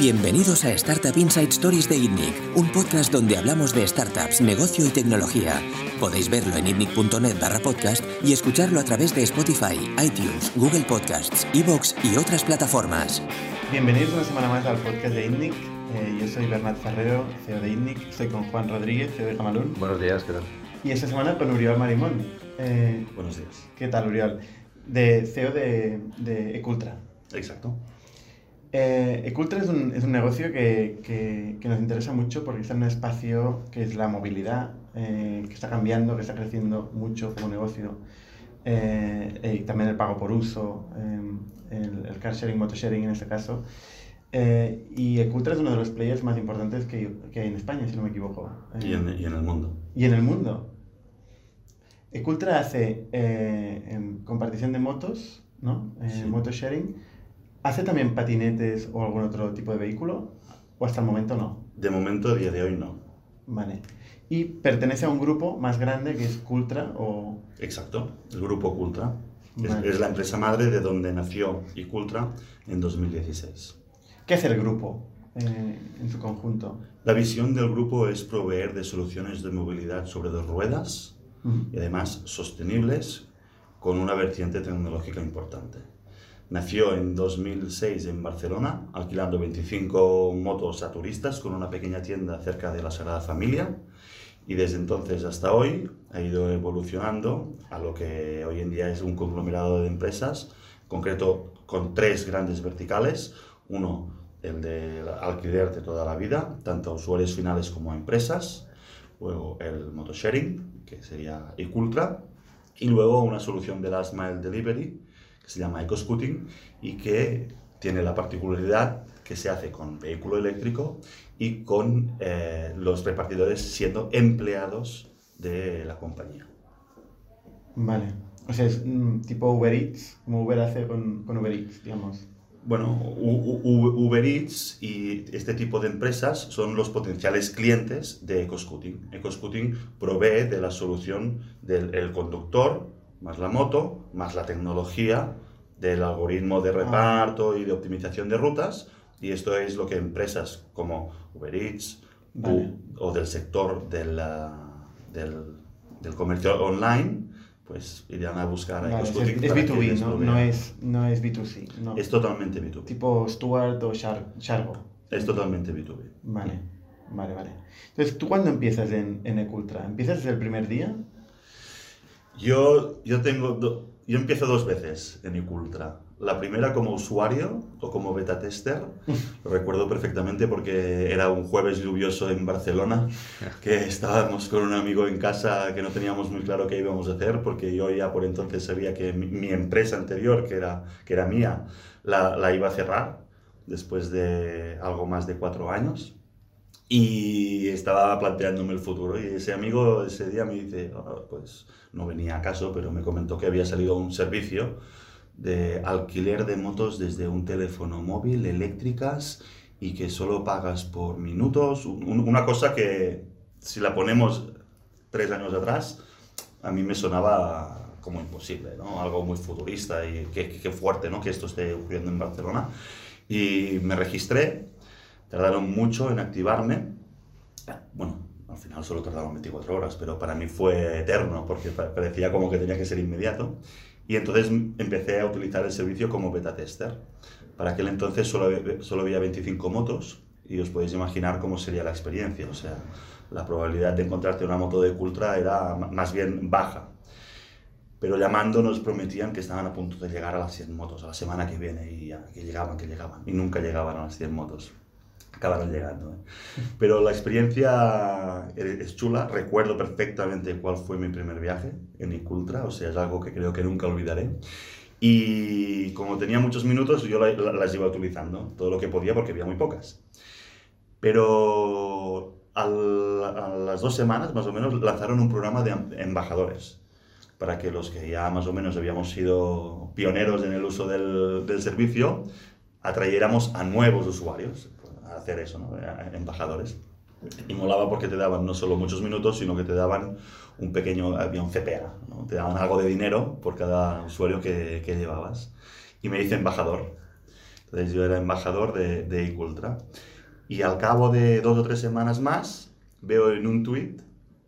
Bienvenidos a Startup Inside Stories de ITNIC, un podcast donde hablamos de startups, negocio y tecnología. Podéis verlo en itnic.net barra podcast y escucharlo a través de Spotify, iTunes, Google Podcasts, Evox y otras plataformas. Bienvenidos una semana más al podcast de ITNIC. Eh, yo soy Bernat Ferrero, CEO de ITNIC. Estoy con Juan Rodríguez, CEO de Jamalún. Buenos días, ¿qué tal? Y esta semana con Uriol Marimón. Eh, Buenos días. ¿Qué tal, Uriol? De CEO de, de Ecultra. Exacto. Eh, Ecultra es un, es un negocio que, que, que, nos interesa mucho porque está en un espacio que es la movilidad, eh, que está cambiando, que está creciendo mucho como negocio. Eh, y también el pago por uso, eh, el, el, car sharing, motor sharing en este caso. Y Ecultra es uno de los players más importantes que, que hay en España, si no me equivoco. Y en, y, en, el mundo. Y en el mundo. Ecultra hace en compartición de motos, ¿no? Sí. Motor sharing ¿Hace también patinetes o algún otro tipo de vehículo? ¿O hasta el momento no? De momento, a día de hoy, no. Vale. ¿Y pertenece a un grupo más grande que es Cultra o...? Exacto, el grupo Cultra. Vale. Es, es, la empresa madre de donde nació Icultra en 2016. ¿Qué hace el grupo eh, en su conjunto? La visión del grupo es proveer de soluciones de movilidad sobre dos ruedas uh -huh. y además sostenibles con una vertiente tecnológica importante. Nació en 2006 en Barcelona, alquilando 25 motos a turistas con una pequeña tienda cerca de la Sagrada Familia. Y desde entonces hasta hoy ha ido evolucionando a lo que hoy en día es un conglomerado de empresas, concreto con tres grandes verticales. Uno, el de alquiler de toda la vida, tanto a usuarios finales como a empresas. Luego el motosharing, que sería Ecultra. Y luego una solución de last mile delivery, que se llama EcoScooting y que tiene la particularidad que se hace con vehículo eléctrico y con eh, los repartidores siendo empleados de la compañía. Vale. O sea, es mm, tipo Uber Eats, como Uber hace con, con Uber Eats, digamos. Bueno, U U Uber Eats y este tipo de empresas son los potenciales clientes de EcoScooting. EcoScooting provee de la solución del el conductor, más la moto, más la tecnología del algoritmo de reparto y de optimización de rutas. Y esto es lo que empresas como Uber Eats vale. o del sector de la, del, del, comercio online pues irían a buscar a vale, es, es B2B, no, no, es, no es B2C. No. Es totalmente B2B. Tipo Stuart o Char Chargo. Es totalmente B2B. Vale, vale, vale. Entonces, ¿tú cuándo empiezas en, en Ecultra? ¿Empiezas desde el primer día? Yo, yo, tengo do, yo empiezo dos veces en Icultra. La primera como usuario o como beta tester. Lo recuerdo perfectamente porque era un jueves lluvioso en Barcelona, que estábamos con un amigo en casa que no teníamos muy claro qué íbamos a hacer, porque yo ya por entonces sabía que mi, mi empresa anterior, que era, que era mía, la, la iba a cerrar después de algo más de cuatro años y estaba planteándome el futuro. Y ese amigo ese día me dice, oh, pues no venía a caso, pero me comentó que había salido un servicio de alquiler de motos desde un teléfono móvil, eléctricas, y que solo pagas por minutos. Un, una cosa que, si la ponemos tres años atrás, a mí me sonaba como imposible, ¿no? Algo muy futurista y qué, qué fuerte, ¿no? Que esto esté ocurriendo en Barcelona. Y me registré, Tardaron mucho en activarme. Bueno, al final solo tardaron 24 horas, pero para mí fue eterno porque parecía como que tenía que ser inmediato. Y entonces empecé a utilizar el servicio como beta tester. Para aquel entonces solo solo había 25 motos y os podéis imaginar cómo sería la experiencia. O sea, la probabilidad de encontrarte una moto de Cultra era más bien baja. Pero llamando nos prometían que estaban a punto de llegar a las 100 motos a la semana que viene y ya, que llegaban, que llegaban. Y nunca llegaban a las 100 motos acabaron llegando. ¿eh? Pero la experiencia es chula, recuerdo perfectamente cuál fue mi primer viaje en Icultra, o sea, es algo que creo que nunca olvidaré. Y como tenía muchos minutos, yo las iba utilizando, todo lo que podía porque había muy pocas. Pero a las dos semanas, más o menos, lanzaron un programa de embajadores para que los que ya más o menos habíamos sido pioneros en el uso del, del servicio, atrayéramos a nuevos usuarios hacer eso, ¿no? embajadores. Y molaba porque te daban no solo muchos minutos, sino que te daban un pequeño, un CPA, ¿no? te daban algo de dinero por cada usuario que, que llevabas. Y me hice embajador. Entonces yo era embajador de, de Icultra. Y al cabo de dos o tres semanas más, veo en un tweet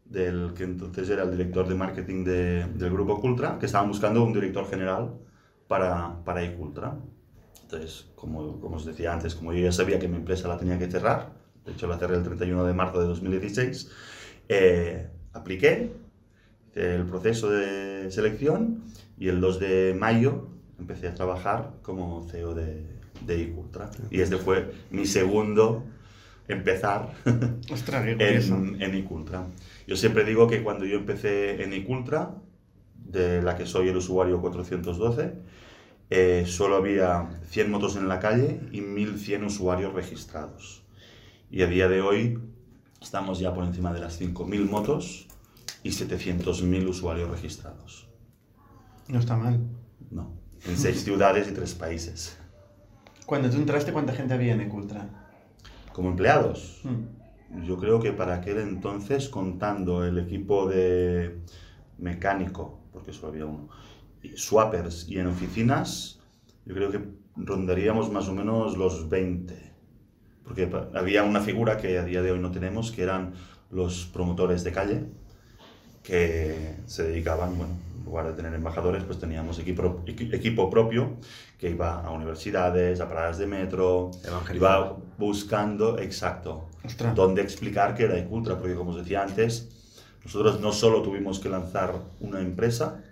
del que entonces era el director de marketing de, del grupo Cultra, que estaban buscando un director general para, para Icultra. Entonces, como, como os decía antes, como yo ya sabía que mi empresa la tenía que cerrar, de hecho la cerré el 31 de marzo de 2016, eh, apliqué el proceso de selección y el 2 de mayo empecé a trabajar como CEO de, de Icultra. Y este fue mi segundo empezar Ostras, en, en Icultra. Yo siempre digo que cuando yo empecé en Icultra, de la que soy el usuario 412, eh, solo había 100 motos en la calle y 1100 usuarios registrados. Y a día de hoy estamos ya por encima de las 5000 motos y 700.000 usuarios registrados. No está mal. No, en seis ciudades y tres países. Cuando tú entraste, ¿cuánta gente había en Ecultra? Como empleados, Mm. yo creo que para aquel entonces, contando el equipo de mecánico, porque solo había uno, swappers y en oficinas, yo creo que rondaríamos más o menos los 20. Porque había una figura que a día de hoy no tenemos, que eran los promotores de calle, que se dedicaban, bueno, en lugar de tener embajadores, pues teníamos equipo, equi- equipo propio que iba a universidades, a paradas de metro, iba buscando, exacto, Ostras. dónde explicar que era Icultra, porque como os decía antes, nosotros no solo tuvimos que lanzar una empresa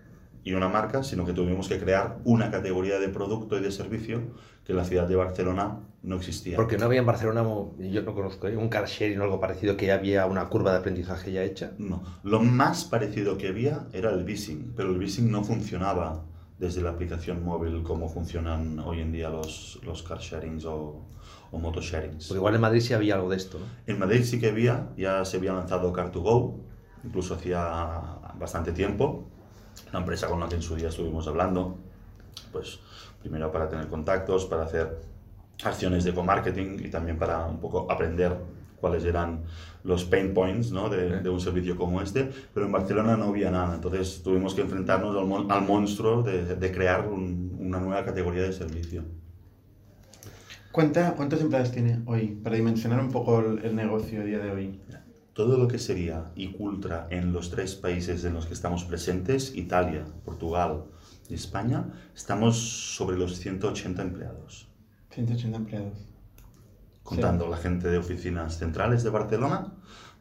y una marca, sino que tuvimos que crear una categoría de producto y de servicio que en la ciudad de Barcelona no existía. Porque no había en Barcelona, yo no conozco, ¿eh? un car sharing o algo parecido, que ya había una curva de aprendizaje ya hecha. No, lo más parecido que había era el Vising, pero el Vising no funcionaba desde la aplicación móvil como funcionan hoy en día los, los car sharings o, o moto sharings. Porque igual en Madrid sí había algo de esto, ¿no? En Madrid sí que había, ya se había lanzado Car2Go, incluso hacía bastante tiempo, una empresa con la que en su día estuvimos hablando, pues primero para tener contactos, para hacer acciones de co-marketing y también para un poco aprender cuáles eran los pain points ¿no? de, de un servicio como este, pero en Barcelona no había nada, entonces tuvimos que enfrentarnos al, mon- al monstruo de, de crear un- una nueva categoría de servicio. ¿Cuánta, ¿Cuántos empleados tiene hoy? Para dimensionar un poco el, el negocio a día de hoy. Todo lo que sería Icultra en los tres países en los que estamos presentes, Italia, Portugal y España, estamos sobre los 180 empleados, 180 empleados. contando la gente de oficinas centrales de Barcelona,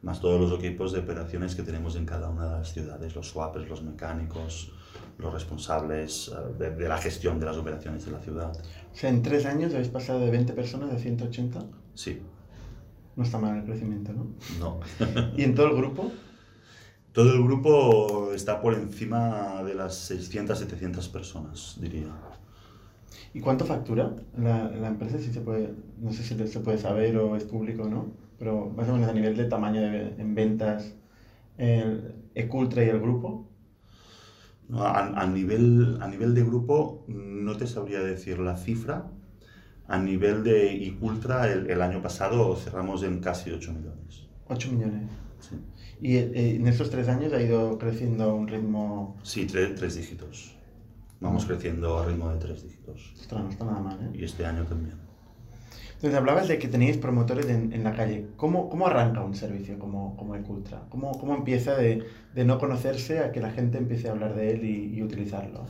más todos los equipos de operaciones que tenemos en cada una de las ciudades, los swappers, los mecánicos, los responsables eh, de, de la gestión de las operaciones de la ciudad. O sea, en tres años habéis pasado de 20 personas a 180. Sí, No está mal el crecimiento, ¿no? no. ¿Y en todo el grupo? Todo el grupo está por encima de las 600, 700 personas, diría. ¿Y cuánto factura la, la empresa? Si se puede, no sé si se puede saber o es público o no, pero más o menos a nivel de tamaño de, en ventas, el Ecultra y el grupo. No, a, a nivel, a nivel de grupo no te sabría decir la cifra. A nivel de Icultra, el, el año pasado cerramos en casi 8 millones. 8 millones. Sí, Y eh, en estos tres años ha ido creciendo a un ritmo... Sí, tre- tres dígitos. Vamos creciendo a ritmo de tres dígitos. Ostras, no está nada mal, ¿eh? Y este año también. Entonces hablabas de que teníais promotores en, en la calle. ¿Cómo, ¿Cómo arranca un servicio como, como Ecultra? ¿Cómo, ¿Cómo empieza de, de no conocerse a que la gente empiece a hablar de él y, y utilizarlo?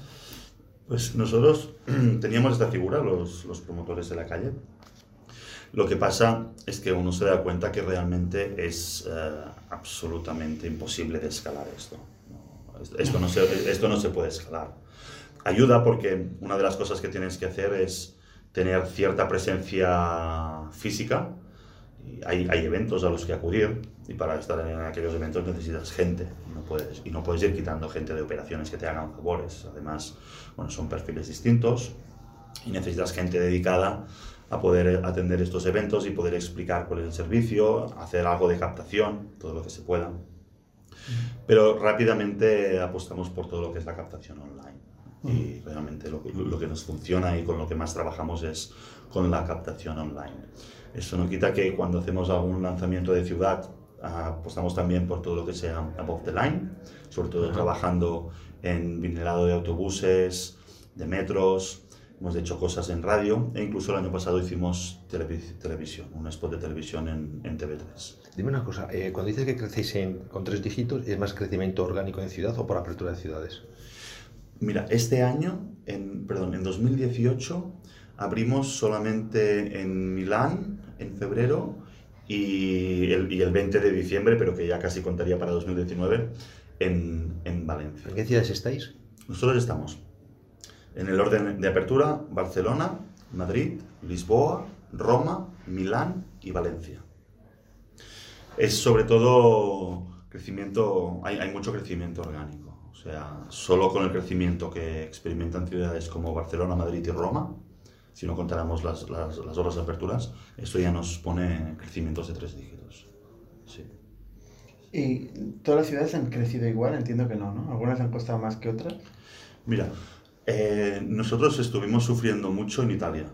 Pues nosotros teníamos esta figura, los, los promotores de la calle. Lo que pasa es que uno se da cuenta que realmente es eh, absolutamente imposible de escalar. Esto- Esto no, se, esto no se puede escalar. Ayuda porque una de las cosas que tienes que hacer es tener cierta presencia física. Y hay, hay eventos a los que acudir y para estar en aquellos eventos necesitas gente y no puedes, y no puedes ir quitando gente de operaciones que te hagan favores. Además, bueno, son perfiles distintos y necesitas gente dedicada a poder atender estos eventos y poder explicar cuál es el servicio, hacer algo de captación, todo lo que se pueda. Pero rápidamente apostamos por todo lo que es la captación online. Y realmente lo, que- lo que nos funciona y con lo que más trabajamos es con la captación online. Eso no quita que cuando hacemos algún lanzamiento de ciudad ah, apostamos también por todo lo que sea above the line, sobre todo trabajando en vinilado de autobuses, de metros, hemos hecho cosas en radio e incluso el año pasado hicimos televi- televisión, un spot de televisión en, en TV3. Dime una cosa, eh, cuando dices que crecéis en- con tres dígitos, ¿es más crecimiento orgánico en ciudad o por apertura de ciudades? Mira, este año, en, perdón, en 2018 abrimos solamente en Milán en febrero y el, y el 20 de diciembre, pero que ya casi contaría para 2019, en, en Valencia. ¿En qué ciudades estáis? Nosotros estamos en el orden de apertura Barcelona, Madrid, Lisboa, Roma, Milán y Valencia. Es sobre todo crecimiento, hay, hay mucho crecimiento orgánico. O sea, solo con el crecimiento que experimentan ciudades como Barcelona, Madrid y Roma, si no contáramos las, las, las horas de aperturas, esto ya nos pone crecimientos de tres dígitos. Sí. ¿Y todas las ciudades han crecido igual? Entiendo que no, ¿no? Algunas han costado más que otras. Mira, eh, nosotros estuvimos sufriendo mucho en Italia.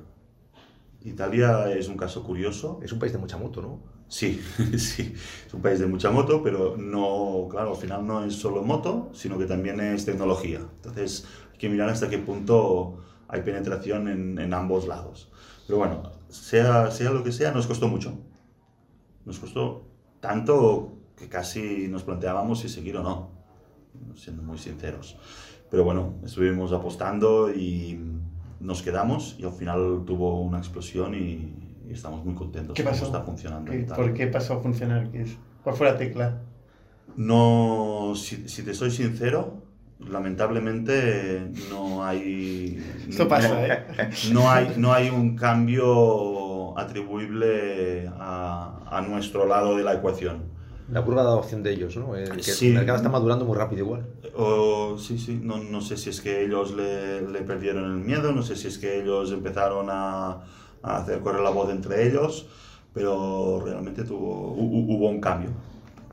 Italia es un caso curioso. Es un país de mucha moto, ¿no? Sí, sí, es un país de mucha moto, pero no, claro, al final no es solo moto, sino que también es tecnología. Entonces hay que mirar hasta qué punto hay penetración en, en ambos lados. Pero bueno, sea, sea lo que sea, nos costó mucho. Nos costó tanto que casi nos planteábamos si seguir o no, siendo muy sinceros. Pero bueno, estuvimos apostando y nos quedamos y al final tuvo una explosión y, y estamos muy contentos ¿Qué pasó? está funcionando. en ¿Qué- Italia. ¿Por qué pasó a funcionar? ¿Qué es? ¿Cuál fue la tecla? No, si, si te soy sincero, lamentablemente no hay... Esto pasa, no, ¿eh? No hay, no hay un cambio atribuible a, a nuestro lado de la ecuación. La curva de adopción de ellos, ¿no? El, que Sí. el mercado está madurando muy rápido igual. O, sí, sí, no, no sé si es que ellos le, le perdieron el miedo, no sé si es que ellos empezaron a, a hacer correr la voz entre ellos, pero realmente tuvo, hu- hu- hubo un cambio.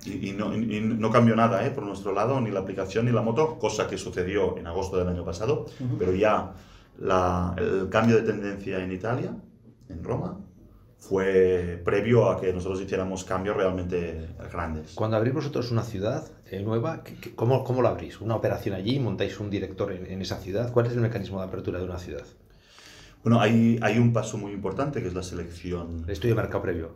Y, y no, y no cambió nada ¿eh? por nuestro lado, ni la aplicación ni la moto, cosa que sucedió en agosto del año pasado, Ujú. pero ya la- el cambio de tendencia en Italia, en Roma, fue previo a que nosotros hiciéramos cambios realmente grandes. Cuando abrís vosotros una ciudad eh, nueva, ¿qué- qué- ¿cómo, ¿cómo lo abrís? ¿Una operación allí? ¿Montáis un director en, en esa ciudad? ¿Cuál es el mecanismo de apertura de una ciudad? Bueno, hay, hay un paso muy importante que es la selección. El estudio de mercado previo.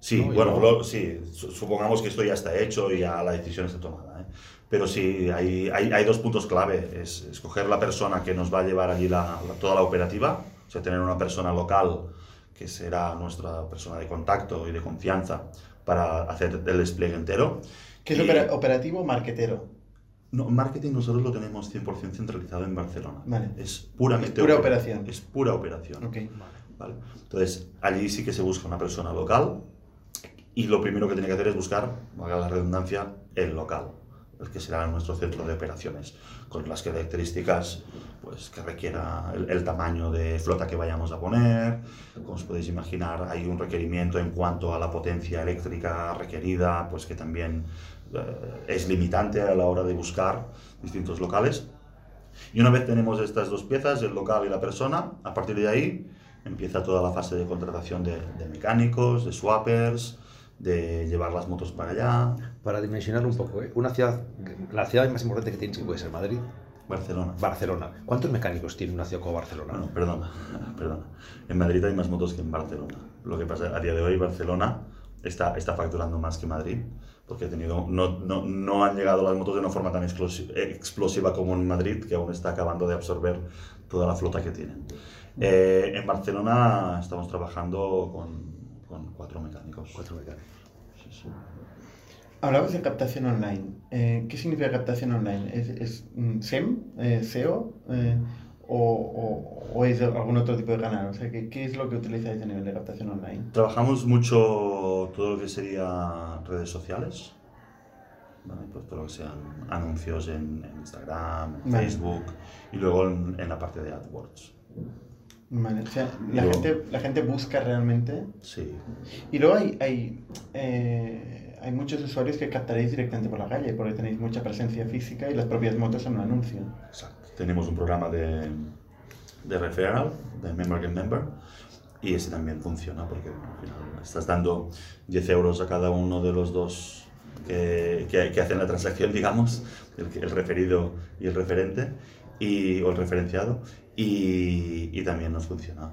Sí, ¿no? Bueno, sí, su- supongamos que esto ya está hecho y ya la decisión está tomada. ¿eh? Pero sí, hay, hay, hay dos puntos clave. Es escoger la persona que nos va a llevar allí la, la- toda la operativa, o sea, tener una persona local que será nuestra persona de contacto y de confianza para hacer el despliegue entero. ¿Qué es Y- opera- operativo o marquetero? No, marketing nosotros lo tenemos 100% centralizado en Barcelona. Vale. Es puramente Es pura opera- operación. Es pura operación. Ok. ¿vale? Entonces, allí sí que se busca una persona local y lo primero que tiene que hacer es buscar, valga la redundancia, el local, el que será nuestro centro de operaciones, con las características pues, que requiera el, el tamaño de flota que vayamos a poner. Como os podéis imaginar, hay un requerimiento en cuanto a la potencia eléctrica requerida, pues que también eh, es limitante a la hora de buscar distintos locales. Y una vez tenemos estas dos piezas, el local y la persona, a partir de ahí empieza toda la fase de contratación de, de mecánicos, de swappers, de llevar las motos para allá. Para dimensionar un poco, ¿eh? Una ciudad, la ciudad más importante que tienes que puede ser Madrid, Barcelona. Barcelona. ¿Cuántos mecánicos tiene una ciudad como Barcelona? Bueno, perdona, perdona. En Madrid hay más motos que en Barcelona. Lo que pasa a día de hoy Barcelona está, está facturando más que Madrid, porque ha tenido, no, no, no han llegado las motos de una forma tan explosi- explosiva como en Madrid, que aún está acabando de absorber toda la flota que tienen. Eh, en Barcelona estamos trabajando con, con cuatro mecánicos. Cuatro mecánicos. Sí, sí. Hablabas de captación online. Eh, ¿Qué significa captación online? ¿Es, es mm, SEM, eh, SEO eh, o, o- o es algún otro tipo de canal? O sea, ¿qué, qué es lo que utilizáis a nivel de captación online? Trabajamos mucho todo lo que sería redes sociales, ¿vale? pues todo lo que sean anuncios en, en Instagram, en Vale. Facebook y luego en, en la parte de AdWords. Vale, o sea, la, Yo- gente, la gente busca realmente. Sí, Y luego hay, hay, eh, hay muchos usuarios que captaréis directamente por la calle porque tenéis mucha presencia física y las propias motos son un anuncio. exacto. Tenemos un programa de, de referral, de member get member, y ese también funciona porque al final estás dando 10 euros a cada uno de los dos que, que, que hacen la transacción, digamos, el, el referido y el referente, y, o el referenciado. Y, y también nos funciona.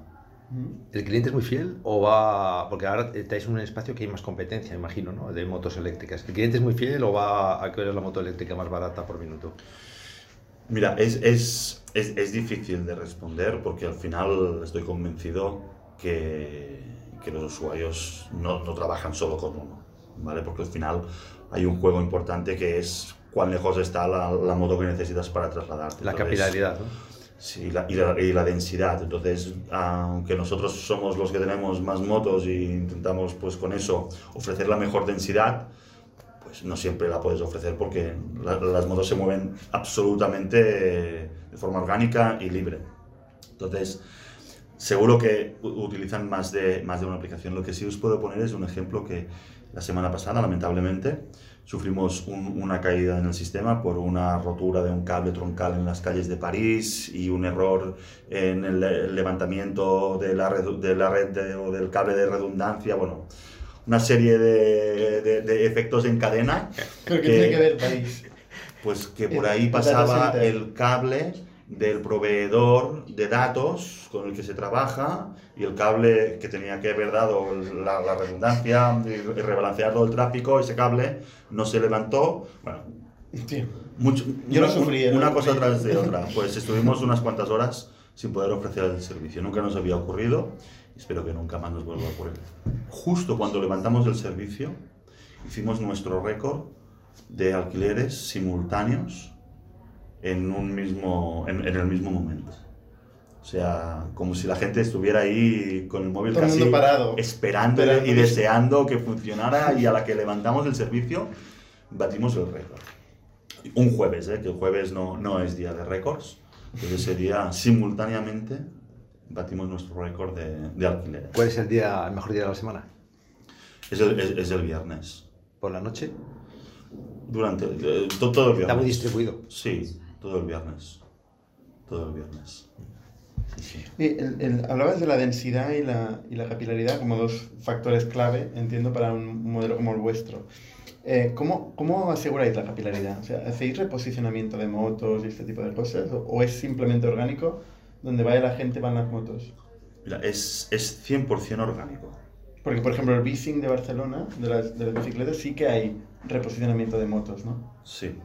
¿El cliente es muy fiel o va.? Porque ahora estáis en un espacio que hay más competencia, imagino, ¿no? De motos eléctricas. ¿El cliente es muy fiel o va a querer la moto eléctrica más barata por minuto? Mira, es, es, es, es difícil de responder porque al final estoy convencido que, que los usuarios no, no trabajan solo con uno, ¿vale? Porque al final hay un juego importante que es cuán lejos está la, la moto que necesitas para trasladarte. La Entonces, capilaridad, ¿no? Sí, la- y, la, y la densidad. Entonces, aunque nosotros somos los que tenemos más motos y intentamos pues con eso ofrecer la mejor densidad, pues no siempre la puedes ofrecer porque la- las motos se mueven absolutamente de forma orgánica y libre. Entonces, seguro que utilizan más de, más de una aplicación. Lo que sí os puedo poner es un ejemplo que la semana pasada, lamentablemente, sufrimos un- una caída en el sistema por una rotura de un cable troncal en las calles de París y un error en el, el levantamiento de la, redu- de la red de- o del cable de redundancia. Bueno, una serie de, de- de efectos en cadena Creo que que- tiene que ver París. pues que por ahí pasaba el cable del proveedor de datos con el que se trabaja y el cable que tenía que haber dado la, la redundancia y rebalancear todo el tráfico, ese cable no se levantó. Bueno, Tío. mucho, Yo lo sufrí, ¿eh? una lo cosa sufrí. tras de otra. Pues estuvimos unas cuantas horas sin poder ofrecer el servicio. Nunca nos había ocurrido y espero que nunca más nos vuelva a ocurrir. Justo cuando levantamos el servicio, hicimos nuestro récord de alquileres simultáneos en, un mismo, en, en el mismo momento. O sea, como si la gente estuviera ahí con el móvil Todo casi parado. esperando Esperando y deseando que funcionara y a la que levantamos el servicio batimos el récord. Un jueves, ¿eh? que el jueves no, no es día de récords, pero ese día simultáneamente batimos nuestro récord de, de alquileres. ¿Cuál es el, día, el mejor día de la semana? Es el, es, es el viernes. ¿Por la noche? Durante eh, to- todo el viernes. Está muy distribuido. Sí, todo el viernes. Todo el viernes. Sí, sí. Y el- el- hablabas de la densidad y la, y la capilaridad como dos factores clave, entiendo, para un modelo como el vuestro. Eh, ¿cómo, ¿Cómo aseguráis la capilaridad? O sea, ¿hacéis reposicionamiento de motos y este tipo de cosas? ¿O, o es simplemente orgánico? Donde vaya la gente van las motos. Mira, es, es 100% orgánico. Porque, por ejemplo, el Bicing de Barcelona, de las, de las bicicletas, sí que hay reposicionamiento de motos, ¿no? Sí,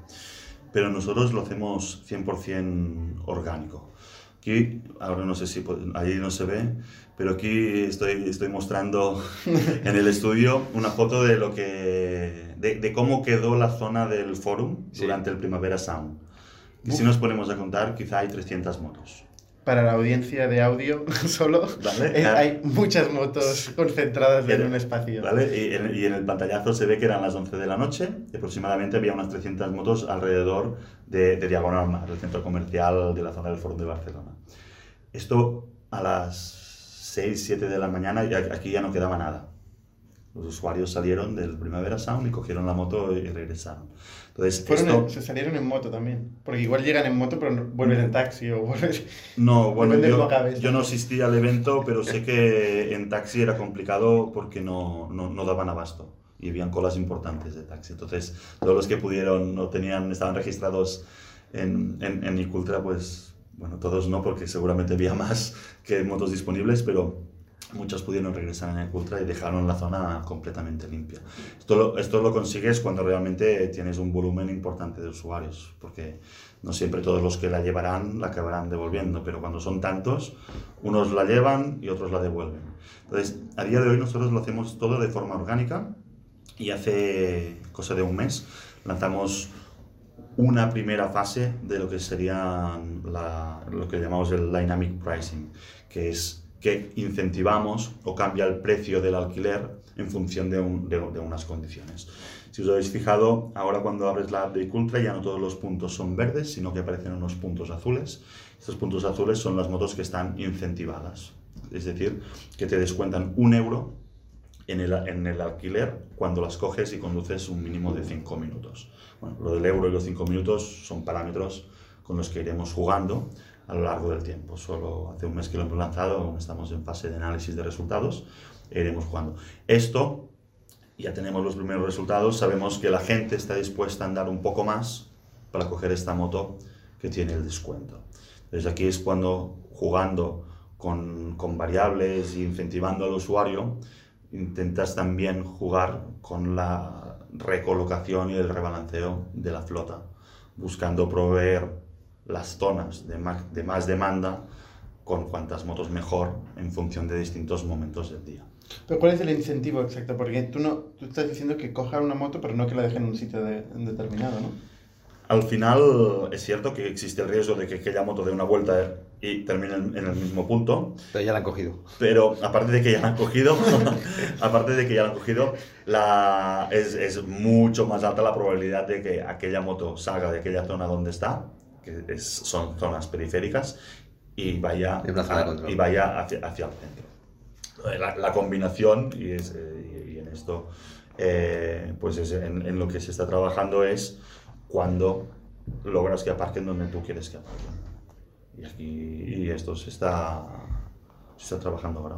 pero nosotros lo hacemos 100% orgánico. Aquí, ahora no sé si ahí no se ve, pero aquí estoy, estoy mostrando en el estudio una foto de lo que de, de cómo quedó la zona del forum Sí. durante el Primavera Sound. Y si nos ponemos a contar, quizá hay 300 motos. Para la audiencia de audio solo, Vale. eh, hay muchas motos concentradas en Pero- un espacio. ¿Vale? Y, en, y en el pantallazo se ve que eran las 11 de la noche aproximadamente había unas 300 motos alrededor de, de Diagonal Mar, el centro comercial de la zona del Foro de Barcelona. Esto a las 6, 7 de la mañana y aquí ya no quedaba nada. Los usuarios salieron del Primavera Sound y cogieron la moto y regresaron. Entonces, esto... en- se salieron en moto también. Porque igual llegan en moto, pero no- vuelven en taxi o vuelven... No, bueno, yo, yo no asistí al evento, pero sé que en taxi era complicado porque no, no, no daban abasto y habían colas importantes de taxi. Entonces, todos los que pudieron no tenían, estaban registrados en, en, en Icultra, pues, bueno, todos no, porque seguramente había más que motos disponibles, pero muchos pudieron regresar en Icultra y dejaron la zona completamente limpia. Esto lo, esto lo consigues cuando realmente tienes un volumen importante de usuarios, porque no siempre todos los que la llevarán la acabarán devolviendo, pero cuando son tantos, unos la llevan y otros la devuelven. Entonces, a día de hoy nosotros lo hacemos todo de forma orgánica y hace cosa de un mes lanzamos una primera fase de lo que sería lo que llamamos el dynamic pricing, que es que incentivamos o cambia el precio del alquiler en función de, un- de- de unas condiciones. Si os habéis fijado, ahora cuando abres la app de Icultra ya no todos los puntos son verdes, sino que aparecen unos puntos azules. Estos puntos azules son las motos que están incentivadas, es decir, que te descuentan un euro en el, en el alquiler cuando las coges y conduces un mínimo de 5 minutos. Bueno, lo del euro y los 5 minutos son parámetros con los que iremos jugando a lo largo del tiempo. Solo hace un mes que lo hemos lanzado, estamos en fase de análisis de resultados, e iremos jugando. Esto, ya tenemos los primeros resultados, sabemos que la gente está dispuesta a andar un poco más para coger esta moto que tiene el descuento. Entonces aquí es cuando jugando con, con variables e incentivando al usuario, intentas también jugar con la recolocación y el rebalanceo de la flota, buscando proveer las zonas de más, de más demanda con cuantas motos mejor en función de distintos momentos del día. Pero ¿cuál es el incentivo exacto? Porque tú, no, tú estás diciendo que cojan una moto, pero no que la dejen en un sitio de- determinado, ¿no? Al final es cierto que existe el riesgo de que aquella moto dé una vuelta y termine en en el mismo punto, Pero ya la han cogido. pero aparte de que ya la han cogido, aparte de que ya la han cogido, la, es, es mucho más alta la probabilidad de que aquella moto salga de aquella zona donde está, que es- son zonas periféricas, y vaya, a- y vaya hacia, hacia el centro. La, la combinación, y, es, eh, y- y en esto, eh, pues es en, en lo que se está trabajando es cuando logras que aparquen donde tú quieres que aparquen. Y aquí y esto se está, se está trabajando ahora.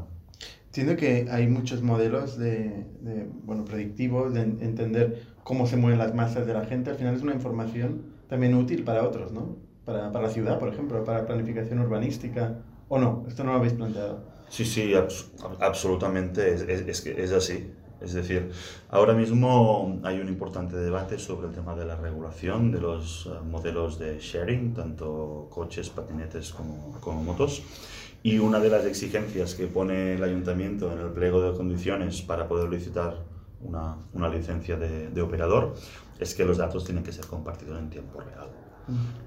Entiendo que hay muchos modelos de, de, bueno, predictivos, de en- entender cómo se mueven las masas de la gente. Al final es una información también útil para otros, ¿no? Para, para la ciudad, por ejemplo, para planificación urbanística. ¿O no? Esto no lo habéis planteado. Sí, sí, abs- absolutamente, es, es, es así. Es decir, ahora mismo hay un importante debate sobre el tema de la regulación de los eh, modelos de sharing, tanto coches, patinetes como, como motos. Y una de las exigencias que pone el ayuntamiento en el pliego de condiciones para poder licitar una, una licencia de, de operador es que los datos tienen que ser compartidos en tiempo real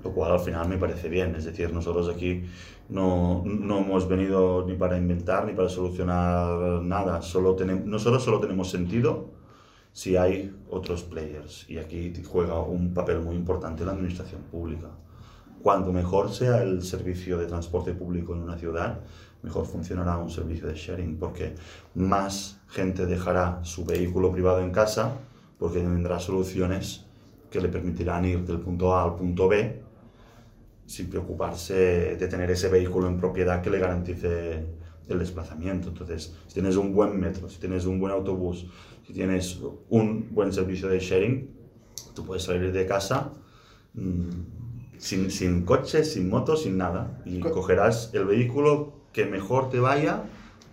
lo cual al final me parece bien. Es decir, nosotros aquí no, no hemos venido ni para inventar ni para solucionar nada. Solo tenem- nosotros solo tenemos sentido si hay otros players. Y aquí juega un papel muy importante la administración pública. Cuanto mejor sea el servicio de transporte público en una ciudad, mejor funcionará un servicio de sharing, porque más gente dejará su vehículo privado en casa, porque tendrá soluciones que le permitirán ir del punto A al punto B sin preocuparse de tener ese vehículo en propiedad que le garantice el desplazamiento. Entonces, si tienes un buen metro, si tienes un buen autobús, si tienes un buen servicio de sharing, tú puedes salir de casa mm, sin, sin coche, sin moto, sin nada. Y Co- cogerás el vehículo que mejor te vaya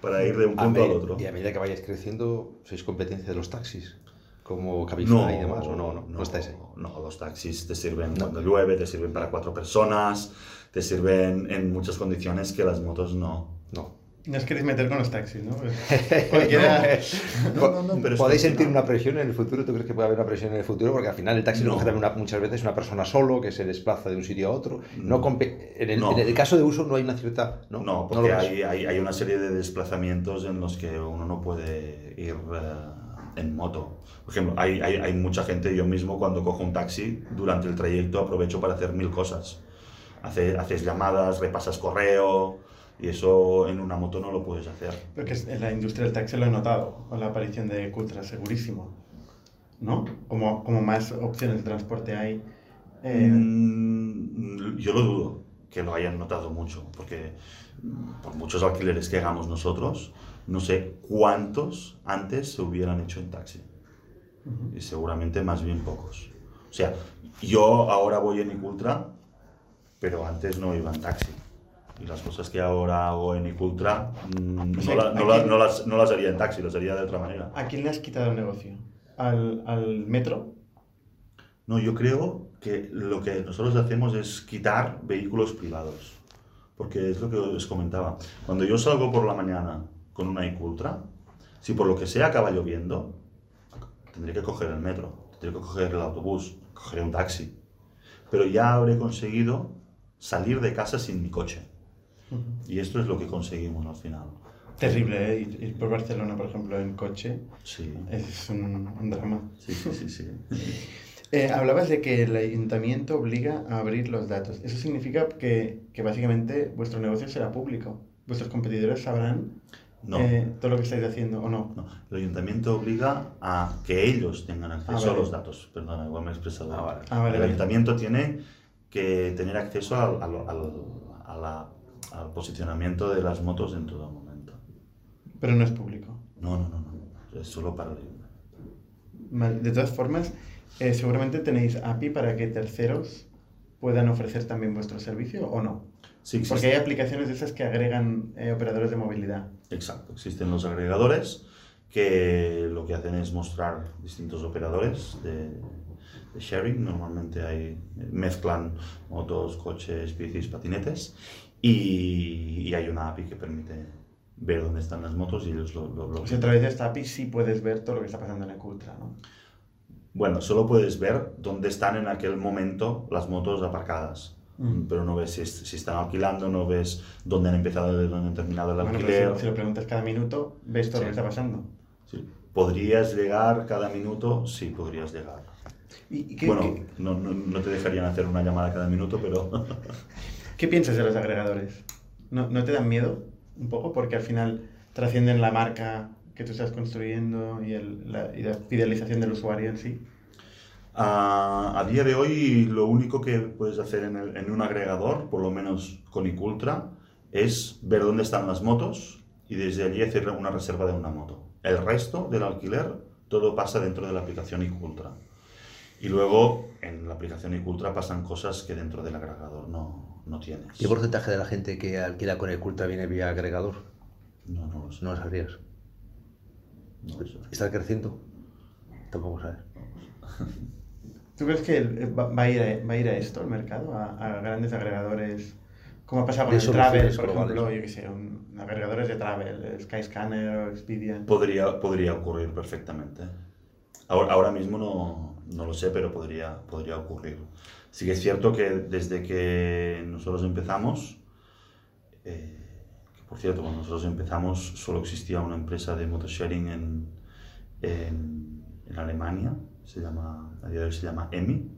para ir de un A punto al otro. Y a medida que vayáis creciendo, ¿sois competencia de los taxis? Como No, Cabify y demás, ¿o no? No, no, estáis ahí. No, los taxis te sirven cuando llueve, te sirven para cuatro personas, te sirven en muchas condiciones que las motos no. No. No os queréis meter con los taxis, ¿no? Pues, cualquiera... No, no, no, pero ¿Podéis sentir una presión en el futuro? ¿Tú crees que puede haber una presión en el futuro? Porque al final el taxi lo No. coge también una- muchas veces una persona solo que se desplaza de un sitio a otro. No en, el, No. en el caso de uso no hay una cierta... No, No, porque hay, hay, hay una serie de desplazamientos en los que uno no puede ir eh, en moto. Por ejemplo, hay, hay, hay mucha gente, yo mismo cuando cojo un taxi, durante el trayecto aprovecho para hacer mil cosas. Hace- haces llamadas, repasas correo, y eso en una moto no lo puedes hacer. Porque en la industria del taxi lo he notado, con la aparición de Cultra, segurísimo. ¿No? Como, como más opciones de transporte hay. eh, Mm, yo lo dudo que lo hayan notado mucho, porque mm, por muchos alquileres que hagamos nosotros, no sé cuántos antes se hubieran hecho en taxi. Y seguramente más bien pocos. O sea, yo ahora voy en Icultra, pero antes no iba en taxi. Y las cosas que ahora hago en Icultra mm, Sí, no, la- no la- no las, no las haría en taxi, las haría de otra manera. ¿A quién le has quitado el negocio? ¿Al, al metro? No, yo creo que lo que nosotros hacemos es quitar vehículos privados. Porque es lo que os comentaba. Cuando yo salgo por la mañana con una Icultra, si por lo que sea acaba lloviendo, tendré que coger el metro, tendré que coger el autobús, cogeré un taxi. Pero ya habré conseguido salir de casa sin mi coche. Y esto es lo que conseguimos al final. Terrible, ¿eh? Ir, ir por Barcelona, por ejemplo, en coche Sí, es un, un drama. sí, sí, sí. sí. Eh, hablabas de que el ayuntamiento obliga a abrir los datos. Eso significa que, que básicamente vuestro negocio será público. Vuestros competidores sabrán No. eh, todo lo que estáis haciendo o no. No, el ayuntamiento obliga a que ellos tengan acceso Ah, vale. a los datos. Perdona, igual me he expresado. Ah, vale. Ah, vale, el ayuntamiento tiene que tener acceso al, al- al- a la- al posicionamiento de las motos en todo momento. Pero no es público. No, no, no, no. Es solo para el ayuntamiento. Vale, De todas formas, eh, seguramente tenéis API para que terceros puedan ofrecer también vuestro servicio o no. Sí. Porque hay aplicaciones de esas que agregan eh, operadores de movilidad. Exacto, existen los agregadores que lo que hacen es mostrar distintos operadores de, de sharing. Normalmente hay, mezclan motos, coches, bicis, patinetes y, y hay una API que permite ver dónde están las motos y ellos lo, lo, a través de esta API sí puedes ver todo lo que está pasando en Ecultra, ¿no? Bueno, solo puedes ver dónde están en aquel momento las motos aparcadas. Mm. Pero no ves si, si están alquilando, no ves dónde han empezado, de dónde han terminado el Bueno, pero alquiler. si, si lo preguntas cada minuto, ves todo Sí. lo que está pasando. Sí. ¿Podrías llegar cada minuto? Sí, podrías llegar. ¿Y, y qué, bueno, qué- no, no, no te dejarían hacer una llamada cada minuto, pero qué piensas de los agregadores? ¿No, ¿No te dan miedo un poco? Porque al final trascienden la marca que tú estás construyendo y, el- la, y la fidelización del usuario en sí. A, a día de hoy lo único que puedes hacer en, el- en un agregador, por lo menos con Icultra, es ver dónde están las motos y desde allí hacer una reserva de una moto. El resto del alquiler, todo pasa dentro de la aplicación Icultra. Y luego en la aplicación Icultra pasan cosas que dentro del agregador no, no tienes. ¿Qué porcentaje de la gente que alquila con el Cultra viene vía agregador? No, no lo sé. No lo sabrías. no lo sé. ¿Está creciendo? Tampoco sabes. ¿Tú crees que el- va, a ir a, va a ir a esto, el mercado, a, a grandes agregadores? Como ha pasado con el Travel, por globales. ejemplo, yo qué sé, un- agregadores de Travel, Skyscanner o Expedia. Podría, podría ocurrir perfectamente. Ahora, ahora mismo no, no lo sé, pero podría, podría ocurrir. Sí que es cierto que desde que nosotros empezamos, eh, que por cierto, cuando nosotros empezamos solo existía una empresa de motosharing en, en, en Alemania, se llama, a día de hoy se llama EMI.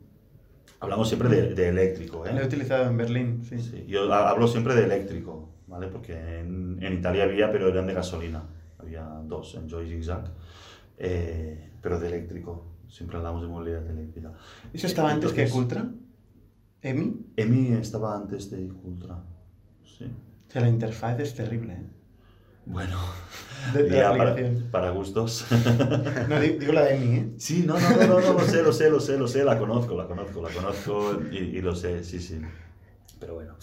Hablamos siempre de, de eléctrico, ¿eh? Lo he utilizado en Berlín, sí. Sí, yo ha- hablo siempre de eléctrico, ¿vale? Porque en, en Italia había, pero eran de gasolina. Había dos, Enjoy Zigzag, eh, pero de eléctrico. Siempre hablamos de movilidad eléctrica. ¿Eso estaba antes que Cultra? ¿EMI? EMI estaba antes de Ultra. Sí. O sea, la interfaz es terrible, ¿eh? Bueno, De, la ya para, para gustos. No, di- digo la de EMI, ¿eh? Sí, no, no, no, no, no, lo sé, lo sé, lo sé, lo sé, la conozco, la conozco, la conozco y, y lo sé, sí, sí. Pero bueno,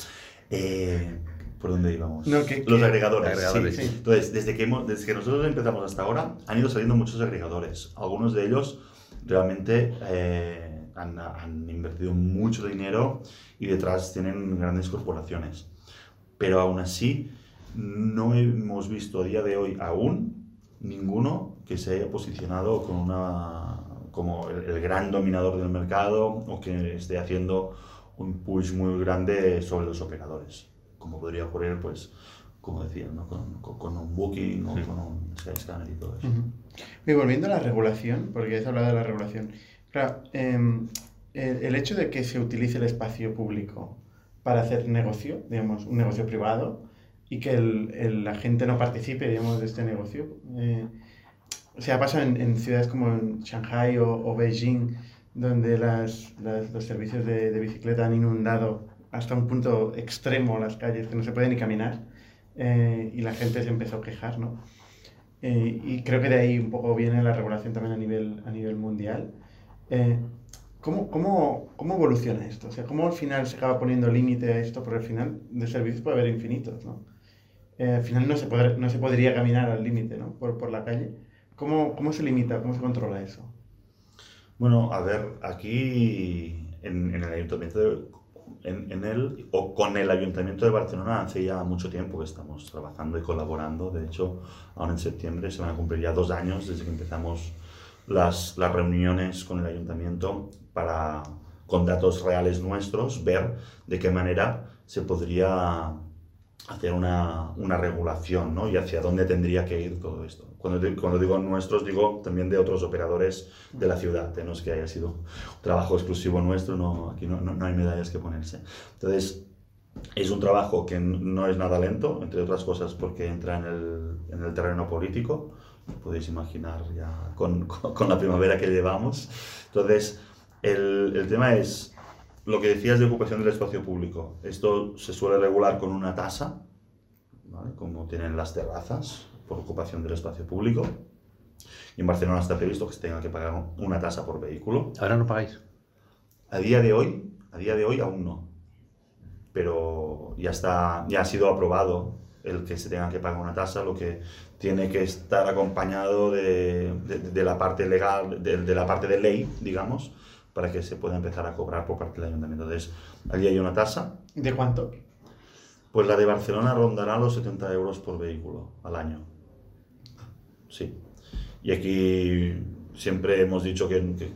eh, ¿por dónde íbamos? No, que- Los que- agregadores. Agregadores, sí. sí. Entonces, desde que, hemos- desde que nosotros empezamos hasta ahora, han ido saliendo muchos agregadores. Algunos de ellos realmente eh, han, han invertido mucho dinero y detrás tienen grandes corporaciones. Pero aún así, no hemos visto a día de hoy aún ninguno que se haya posicionado con una, como el, el gran dominador del mercado o que esté haciendo un push muy grande sobre los operadores, como podría ocurrir, pues, como decía, ¿no? con, con- con un Booking o con un Skyscanner y todo eso. Ujú. Y volviendo a la regulación, porque has hablado de la regulación. Claro, em, el, el hecho de que se utilice el espacio público para hacer negocio, digamos, un negocio privado, y que el, el- la gente no participe, digamos, de este negocio. eh, o sea, pasa en, en ciudades como en Shanghai o, o Beijing, donde las, las- los servicios de, de bicicleta han inundado hasta un punto extremo las calles, que no se puede ni caminar, eh, y la gente se empezó a quejar, ¿no? Eh, y creo que de ahí un poco viene la regulación también a nivel, a nivel mundial. Eh, ¿cómo, cómo, ¿Cómo evoluciona esto? O sea, ¿cómo al final se acaba poniendo límite a esto? Porque al final de servicios puede haber infinitos, ¿no? Eh, al final no se, podrá- no se podría caminar al límite, ¿no? Por, por la calle. ¿Cómo, ¿Cómo se limita? ¿Cómo se controla eso? Bueno, a ver, aquí en, el ayuntamiento de, en, en el, o con el ayuntamiento de Barcelona hace ya mucho tiempo que estamos trabajando y colaborando. De hecho, ahora en septiembre se van a cumplir ya dos años desde que empezamos las, las reuniones con el ayuntamiento para, con datos reales nuestros, ver de qué manera se podría hacer una, una regulación ¿no? y hacia dónde tendría que ir todo esto. Cuando, cuando digo nuestros, digo también de otros operadores de la ciudad, ¿eh? no es que haya sido trabajo exclusivo nuestro, no, aquí no, no, no hay medallas que ponerse. Entonces, es un trabajo que no es nada lento, entre otras cosas porque entra en el, en el terreno político, podéis imaginar ya con, con, con la primavera que llevamos. Entonces, el, el tema es lo que decías de ocupación del espacio público. Esto se suele regular con una tasa, ¿vale? como tienen las terrazas, por ocupación del espacio público. Y en Barcelona está previsto que se tenga que pagar una tasa por vehículo. Ahora no pagáis. A día de hoy, a día de hoy aún no. pero ya, está, ya ha sido aprobado el que se tenga que pagar una tasa, lo que tiene que estar acompañado de, de, de la parte legal, de, de, la parte de ley, digamos, para que se pueda empezar a cobrar por parte del ayuntamiento. Entonces, allí hay una tasa. ¿De cuánto? Pues la de Barcelona rondará los 70 euros por vehículo al año. Sí. Y aquí siempre hemos dicho que, que,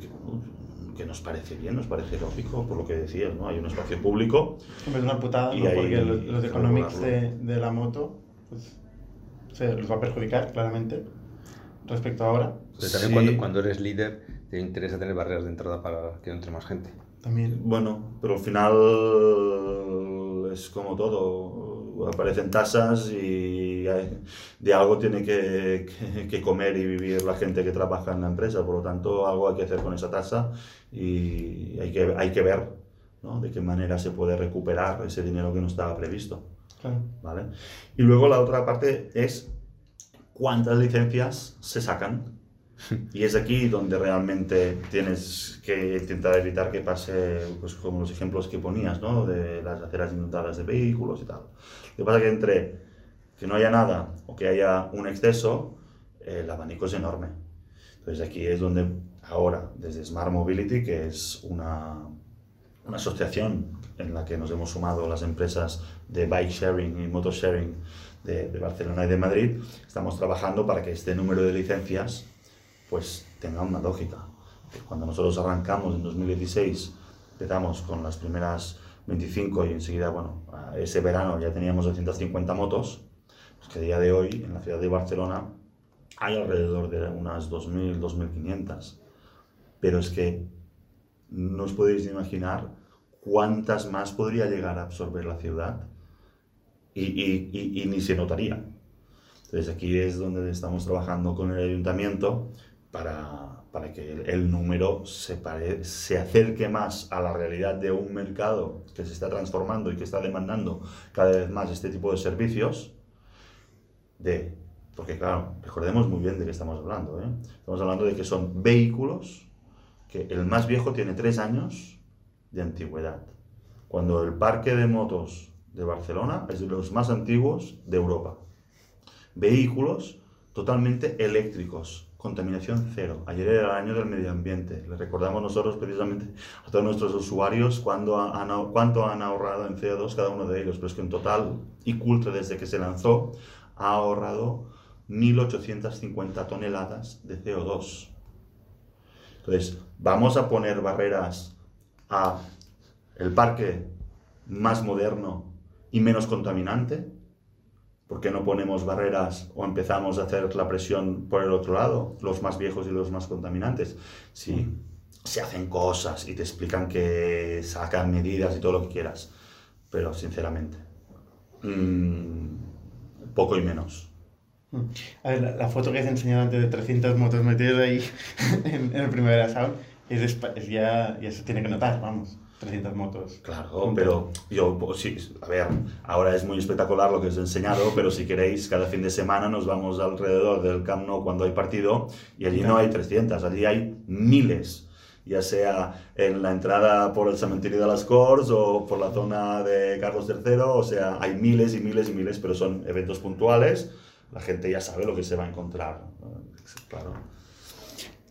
que, nos parece bien, nos parece lógico, por lo que decías, ¿no? Hay un espacio público. Es una putada, ¿no? porque los, los economics de, de, la moto pues, se los va a perjudicar, claramente, respecto a ahora. Pero también sí. cuando, cuando eres líder te interesa tener barreras de entrada para que entre más gente. También. Bueno, pero al final es como todo. Aparecen tasas y de algo tiene que, que, que, comer y vivir la gente que trabaja en la empresa. Por lo tanto, algo hay que hacer con esa tasa y hay que, hay que ver ¿no? de qué manera se puede recuperar ese dinero que no estaba previsto. Claro. ¿Vale? Y luego la otra parte es cuántas licencias se sacan y es aquí donde realmente tienes que intentar evitar que pase, pues como los ejemplos que ponías, ¿no? De las aceras inundadas de vehículos y tal. Lo que pasa es que entre que no haya nada o que haya un exceso, el abanico es enorme. Entonces aquí es donde ahora, desde Smart Mobility, que es una, una asociación en la que nos hemos sumado las empresas de bike sharing y motor sharing de, de Barcelona y de Madrid, estamos trabajando para que este número de licencias pues tenga una lógica. Cuando nosotros arrancamos en 2016, empezamos con las primeras 25 y enseguida, bueno, ese verano ya teníamos 250 motos, pues que a día de hoy en la ciudad de Barcelona hay alrededor de unas 2.000, 2.500. Pero es que no os podéis imaginar cuántas más podría llegar a absorber la ciudad y, y, ni se notaría. Entonces aquí es donde estamos trabajando con el ayuntamiento para, para que el, número se, pare, se acerque más a la realidad de un mercado que se está transformando y que está demandando cada vez más este tipo de servicios. De, porque claro, recordemos muy bien de qué estamos hablando. ¿eh? Estamos hablando de que son vehículos que el más viejo tiene tres años de antigüedad. Cuando el parque de motos de Barcelona es de los más antiguos de Europa. Vehículos totalmente eléctricos, contaminación cero. Ayer era el año del medio ambiente. Le recordamos nosotros precisamente a todos nuestros usuarios cuánto han, ahorrado en CO2 cada uno de ellos. Pero es que en total, Icultra desde que se lanzó ha ahorrado 1.850 toneladas de CO2. Entonces, vamos a poner barreras a el parque más moderno y menos contaminante. ¿Por qué no ponemos barreras o empezamos a hacer la presión por el otro lado, los más viejos y los más contaminantes? Si se hacen cosas y te explican que sacan medidas y todo lo que quieras, pero sinceramente, mmm, poco y menos. A ver, la, la, foto que has enseñado antes de 300 motos metidas ahí en, en el primer es, es, ya, ya se tiene que notar, vamos. 300 motos. Claro, pero yo, sí, a ver, ahora es muy espectacular lo que os he enseñado, pero si queréis, cada fin de semana nos vamos alrededor del Camp Nou cuando hay partido y allí no hay 300, allí hay miles, ya sea en la entrada por el cementerio de las Corts o por la zona de Carlos III, o sea, hay miles y miles y miles, pero son eventos puntuales, la gente ya sabe lo que se va a encontrar, claro.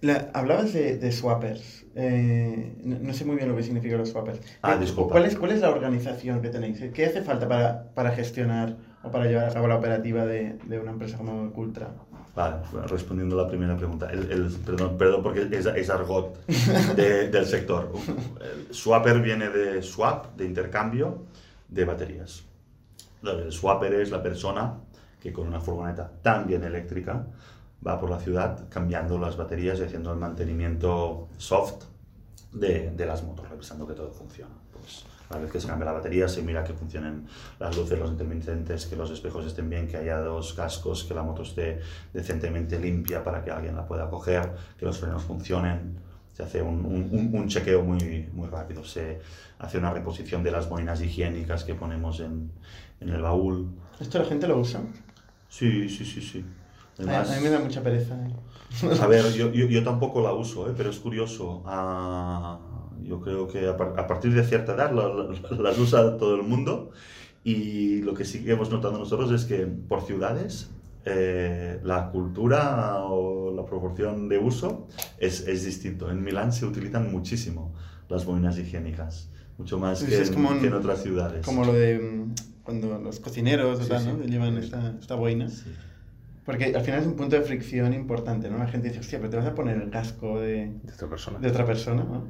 La, hablabas de, de swappers. Eh, no, no, sé muy bien lo que significan los swappers. Ah, disculpa. ¿Cuál es, ¿Cuál es la organización que tenéis? ¿Qué hace falta para, para gestionar o para llevar a cabo la operativa de, de una empresa como Cultra? Vale, bueno, respondiendo a la primera pregunta. El, el, perdón, perdón, porque es, es argot de, del sector. El swapper viene de swap, de intercambio de baterías. El swapper es la persona que con una furgoneta también eléctrica va por la ciudad cambiando las baterías y haciendo el mantenimiento soft de, de las motos, revisando que todo funciona. Pues, una vez que se cambia la batería, se mira que funcionen las luces, los intermitentes, que los espejos estén bien, que haya dos cascos, que la moto esté decentemente limpia para que alguien la pueda coger, que los frenos funcionen. Se hace un, un, un chequeo muy, muy rápido. Se hace una reposición de las boinas higiénicas que ponemos en, en el baúl. ¿Esto la gente lo usa? Sí, sí, sí, sí. Además, a mí me da mucha pereza. ¿eh? A ver, yo, yo, yo, tampoco la uso, ¿eh? pero es curioso. Uh, Yo creo que a, par- a partir de cierta edad la- la- las usa todo el mundo y lo que sí que hemos notado nosotros es que por ciudades eh, la cultura o la proporción de uso es, es distinto. En Milán se utilizan muchísimo las boinas higiénicas, mucho más que, en, como un- que en otras ciudades. Como lo de mm, cuando los cocineros o Sí, tal, sí. ¿no? Llevan esta, esta boina. Sí. Porque al final es un punto de fricción importante, ¿no? La gente dice, hostia, pero te vas a poner el casco de, De otra persona. de otra persona, ¿no?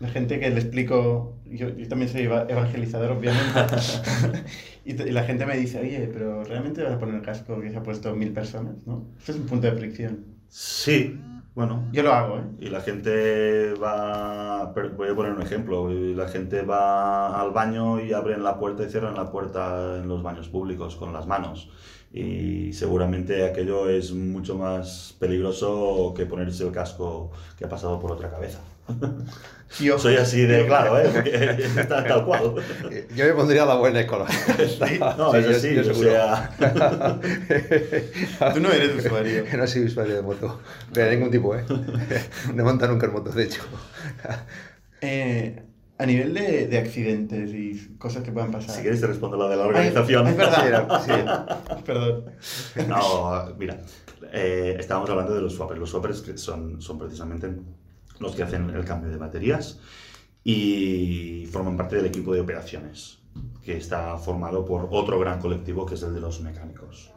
La gente que le explico, yo, yo también soy eva- evangelizador, obviamente, y, y la gente me dice, oye, pero ¿realmente vas a poner el casco que se ha puesto mil personas, no? Esto es un punto de fricción. Sí, bueno, Yo lo hago, ¿eh? Y la gente va, voy a poner un ejemplo, y la gente va al baño y abren la puerta y cierran la puerta en los baños públicos con las manos. Y seguramente aquello es mucho más peligroso que ponerse el casco que ha pasado por otra cabeza. Soy así de claro, ¿eh? Porque está tal cual. Yo me pondría la buena. No, Sí, es yo- así, yo o seguro. sea... Tú no eres usuario. no soy usuario de moto. De ningún tipo, ¿eh? No monta nunca en moto, de hecho. Eh, a nivel de, de accidentes y cosas que puedan pasar. Si queréis te respondo la de la Ay, organización. Es verdad. Sí, Perdón. No, mira, eh, estábamos hablando de los swappers. Los swappers son, son precisamente los que hacen el cambio de baterías y forman parte del equipo de operaciones, que está formado por otro gran colectivo que es el de los mecánicos.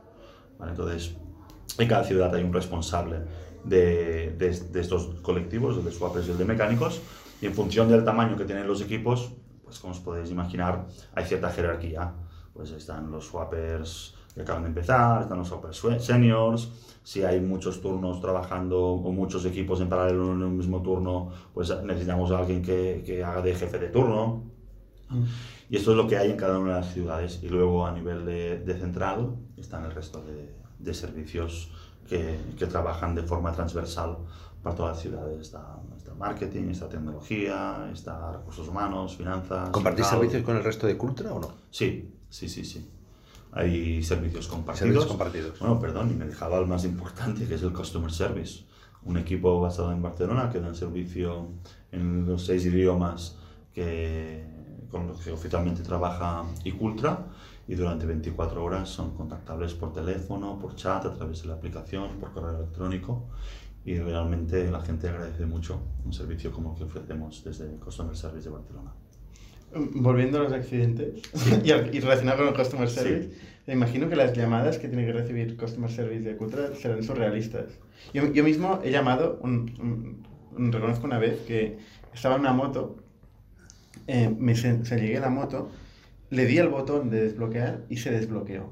¿Vale? Entonces, en cada ciudad hay un responsable de, de- estos colectivos, el de swappers y el de mecánicos, y en función del tamaño que tienen los equipos, pues como os podéis imaginar, hay cierta jerarquía. Pues están los swappers que acaban de empezar, están los sue- seniors, si hay muchos turnos trabajando o muchos equipos en paralelo en un mismo turno, pues necesitamos a alguien que, que haga de jefe de turno. Y esto es lo que hay en cada una de las ciudades. Y luego a nivel de, de central están el resto de, de servicios que, que trabajan de forma transversal para todas las ciudades. Está, está marketing, está tecnología, está recursos humanos, finanzas. ¿Compartís servicios con el resto de Cultra o no? Sí, sí, sí, sí. Hay servicios compartidos. Servicios compartidos. Bueno, perdón, y me dejaba el más importante, que es el Customer Service. Un equipo basado en Barcelona que da servicio en los seis idiomas que, con los que oficialmente trabaja Icultra y durante 24 horas son contactables por teléfono, por chat, a través de la aplicación, por correo electrónico y realmente la gente agradece mucho un servicio como el que ofrecemos desde Customer Service de Barcelona. Volviendo a los accidentes y, al- y relacionado con el Customer Service, me imagino que las llamadas que tiene que recibir Customer Service de Cutra serán surrealistas. Yo, yo mismo he llamado, un, un- un- reconozco una vez que estaba en una moto, eh, me se, se llegué a la moto, le di al botón de desbloquear y se desbloqueó.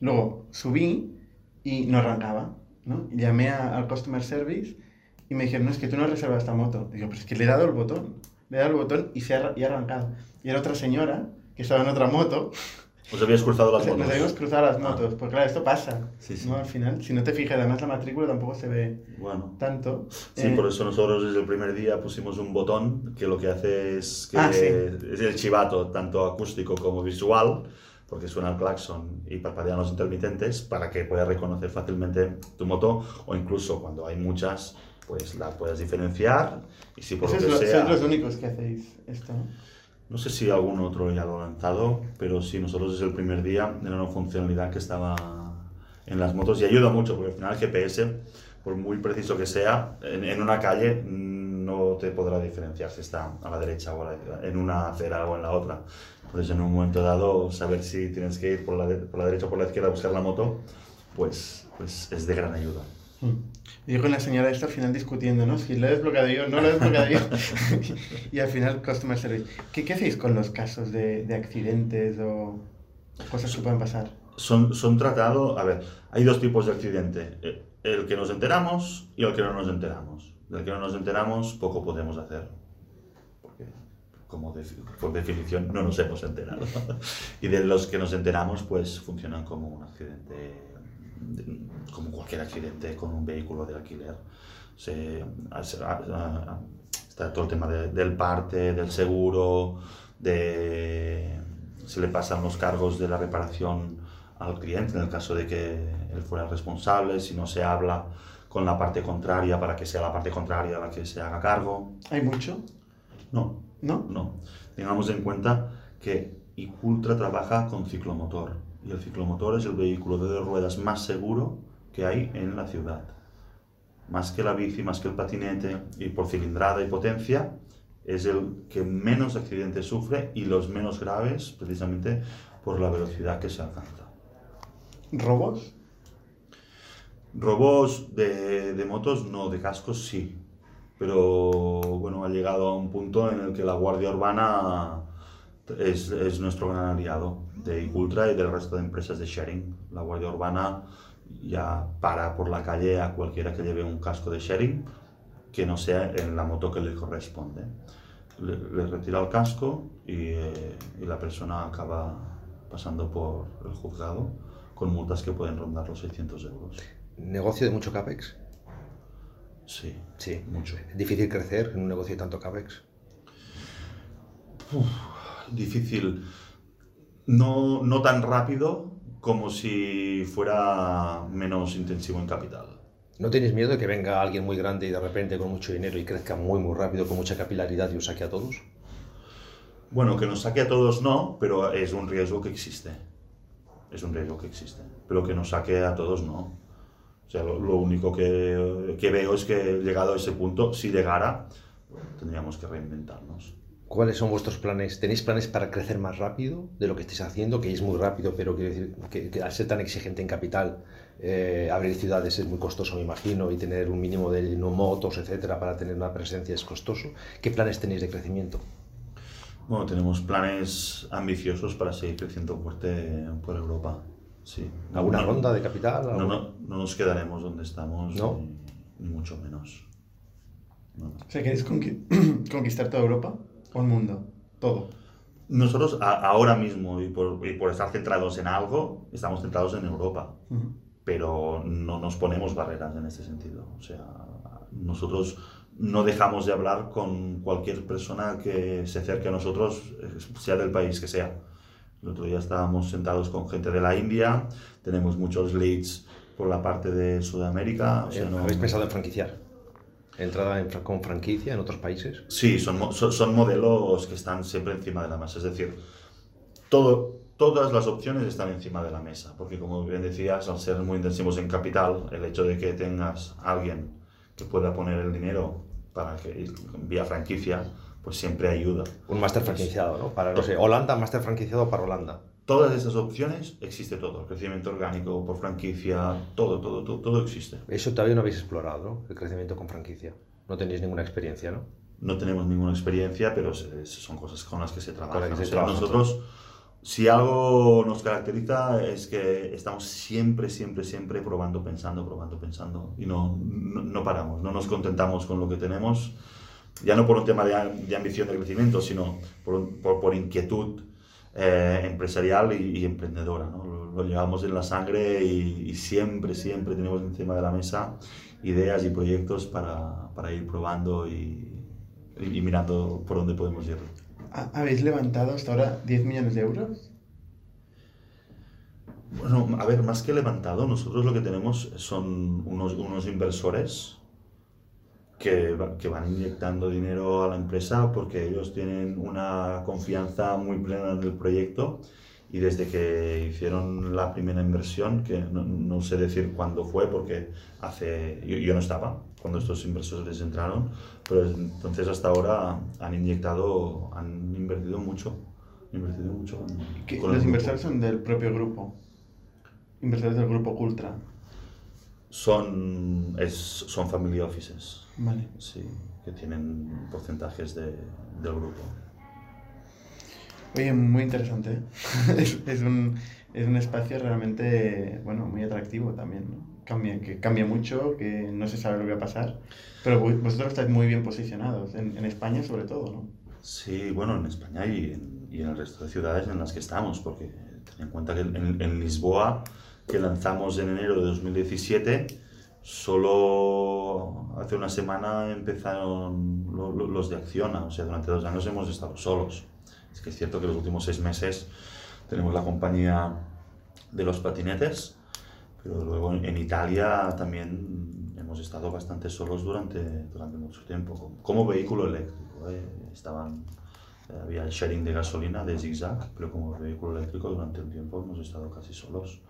Luego subí y no arrancaba, ¿no? Llamé a- al Customer Service y me dijeron, no, es que tú no has reservado esta moto. Digo, pero es que le he dado el botón. Le dado el botón y se ha, y ha arrancado. Y era otra señora que estaba en otra moto. ¿Os habíais cruzado las O sea, motos? Nos habíamos cruzado las Ah. motos. Porque claro, esto pasa. Sí, sí. ¿no? Al final, si no te fijas, además la matrícula tampoco se ve Bueno. tanto. Sí, Eh, por eso nosotros desde el primer día pusimos un botón que lo que hace es que Ah, sí. es el chivato, tanto acústico como visual, porque suena el claxon y parpadean los intermitentes para que puedas reconocer fácilmente tu moto o incluso cuando hay muchas, pues la puedas diferenciar y si por lo que lo- sea... sois los únicos que hacéis esto, ¿no? No sé si algún otro ya lo ha lanzado, pero sí, nosotros desde el primer día era una funcionalidad que estaba en las motos y ayuda mucho porque al final el GPS, por muy preciso que sea, en, en una calle no te podrá diferenciar si está a la derecha o a la- en una acera o en la otra. Entonces en un momento dado saber si tienes que ir por la, de- por la derecha o por la izquierda a buscar la moto, pues, pues es de gran ayuda. Y con la señora esta al final discutiendo, ¿no? Si lo he desbloqueado yo, no lo he desbloqueado yo. y al final, Customer Service. ¿Qué, qué hacéis con los casos de, de accidentes o cosas que puedan pasar? son, son tratados, a ver, hay dos tipos de accidente, el que nos enteramos y el que no nos enteramos. Del que no nos enteramos poco podemos hacer, porque como defi- por definición no nos hemos enterado. y de los que nos enteramos pues funcionan como un accidente, de- como cualquier accidente con un vehículo de alquiler. Se, a- a- está todo el tema de- del parte, del seguro, de se le pasan los cargos de la reparación al cliente en el caso de que él fuera responsable, si no se habla con la parte contraria para que sea la parte contraria la que se haga cargo. ¿Hay mucho? No, ¿No? no. Tengamos en cuenta que Icultra trabaja con ciclomotor y el ciclomotor es el vehículo de dos ruedas más seguro que hay en la ciudad. Más que la bici, más que el patinete y por cilindrada y potencia, es el que menos accidentes sufre y los menos graves precisamente por la velocidad que se alcanza. ¿Robos? Robos de, de motos, no, de cascos sí. Pero bueno, ha llegado a un punto en el que la Guardia Urbana es, es nuestro gran aliado de Ultra y del resto de empresas de sharing. La Guardia Urbana ya para por la calle a cualquiera que lleve un casco de sharing que no sea en la moto que le corresponde. Le, le retira el casco y, eh, y la persona acaba pasando por el juzgado con multas que pueden rondar los 600 euros. ¿Negocio de mucho CAPEX? Sí, Sí. mucho. ¿Es difícil crecer en un negocio de tanto CAPEX? Difícil. No, no tan rápido como si fuera menos intensivo en capital. ¿No tenéis miedo de que venga alguien muy grande y de repente con mucho dinero y crezca muy, muy rápido, con mucha capilaridad y os saque a todos? Bueno, que nos saque a todos no, pero es un riesgo que existe. Es un riesgo que existe. Pero que nos saque a todos no. O sea, lo, lo único que, que veo es que llegado a ese punto, si llegara, tendríamos que reinventarnos. ¿Cuáles son vuestros planes? ¿Tenéis planes para crecer más rápido de lo que estáis haciendo? Que es muy rápido, pero quiero decir que, que al ser tan exigente en capital, eh, abrir ciudades es muy costoso, me imagino, y tener un mínimo de no motos, etcétera, para tener una presencia es costoso. ¿Qué planes tenéis de crecimiento? Bueno, tenemos planes ambiciosos para seguir creciendo fuerte por Europa. Sí. ¿Alguna No- ronda de capital? No, no, no nos quedaremos donde estamos, ¿No? ni, ni mucho menos. No. O sea, ¿queréis conqui- conquistar toda Europa el mundo? Todo. Nosotros a- ahora mismo, y por, y por estar centrados en algo, estamos centrados en Europa, Ujú. pero no nos ponemos barreras en este sentido. O sea, nosotros no dejamos de hablar con cualquier persona que se acerque a nosotros, eh, sea del país que sea. El otro día estábamos sentados con gente de la India, tenemos muchos leads por la parte de Sudamérica. o sea, Eh, no- ¿Habéis pensado en franquiciar? ¿Entrada en con franquicia en otros países? Sí, son, son, son modelos que están siempre encima de la mesa. Es decir, todo, todas las opciones están encima de la mesa. Porque como bien decías, al ser muy intensivos en capital, el hecho de que tengas alguien que pueda poner el dinero para que vía franquicia, pues siempre ayuda. Un máster franquiciado, ¿no? Para, no sé, Holanda, máster franquiciado para Holanda. Todas esas opciones existe todo. Crecimiento orgánico por franquicia, todo, todo, todo, todo existe. Eso todavía no habéis explorado. El crecimiento con franquicia. No tenéis ninguna experiencia, ¿no? no tenemos ninguna experiencia, pero son cosas con las que se trabaja. Con las que se O sea, trabaja. nosotros, si algo nos caracteriza es que estamos siempre, siempre, siempre probando, pensando, probando, pensando y no, no, no paramos, no nos contentamos con lo que tenemos, ya no por un tema de, de ambición de crecimiento, sino por, por, por inquietud eh, empresarial y, y emprendedora. ¿no? Lo, lo llevamos en la sangre y, y siempre, siempre tenemos encima de la mesa ideas y proyectos para, para ir probando y, y mirando por dónde podemos ir. ¿Ha- ¿Habéis levantado hasta ahora 10 millones de euros? Bueno, a ver, más que levantado, nosotros lo que tenemos son unos, unos inversores que, que van inyectando dinero a la empresa porque ellos tienen una confianza muy plena en el proyecto y desde que hicieron la primera inversión, que no, no sé decir cuándo fue porque hace, yo, yo no estaba cuando estos inversores entraron, pero entonces hasta ahora han inyectado, han invertido mucho, invertido mucho. con- los inversores son del propio grupo. Inversores del grupo Ultra. Son, es, son family offices, Vale. sí, que tienen porcentajes de, del grupo. Oye, muy interesante. ¿eh? es, es un, es un espacio realmente, bueno, muy atractivo también, ¿no? Cambia, que cambia mucho, que no se sabe lo que va a pasar. Pero vo- vosotros estáis muy bien posicionados, en, en España sobre todo, ¿no? Sí, bueno, en España y en, y en el resto de ciudades en las que estamos, porque ten en cuenta que en, en Lisboa, que lanzamos en enero de 2017, solo hace una semana empezaron lo- lo- los de Acciona, o sea, durante dos años hemos estado solos. Es que es cierto que los últimos seis meses tenemos la compañía de los patinetes, pero luego en, Italia también hemos hemos estado bastante solos durante, durante mucho tiempo. Como, vehículo eléctrico, ¿eh? estaban, eh, había el sharing de gasolina de zigzag, pero como vehículo eléctrico durante un tiempo hemos estado casi solos.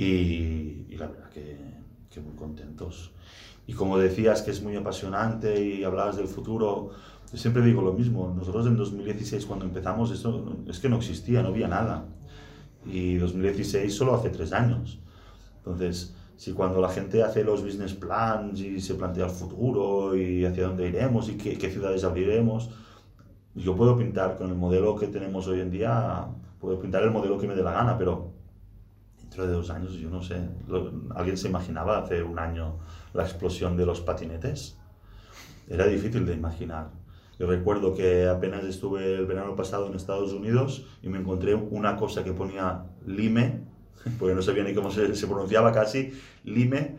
Y, y la verdad que, que, muy contentos. Y como decías que es muy apasionante y hablabas del futuro, yo siempre digo lo mismo. Nosotros en 2016 cuando empezamos esto es que no existía, no había nada. Y 2016 solo hace tres años. Entonces, si cuando la gente hace los business plans y se plantea el futuro y hacia dónde iremos y qué, qué, ciudades abriremos, yo puedo pintar con el modelo que tenemos hoy en día, puedo pintar el modelo que me dé la gana, pero de dos años, yo no sé, ¿alguien se imaginaba hace un año la explosión de los patinetes? Era difícil de imaginar. Yo recuerdo que apenas estuve el verano pasado en Estados Unidos y me encontré una cosa que ponía Lime, porque no sabía ni cómo se, se pronunciaba casi, Lime,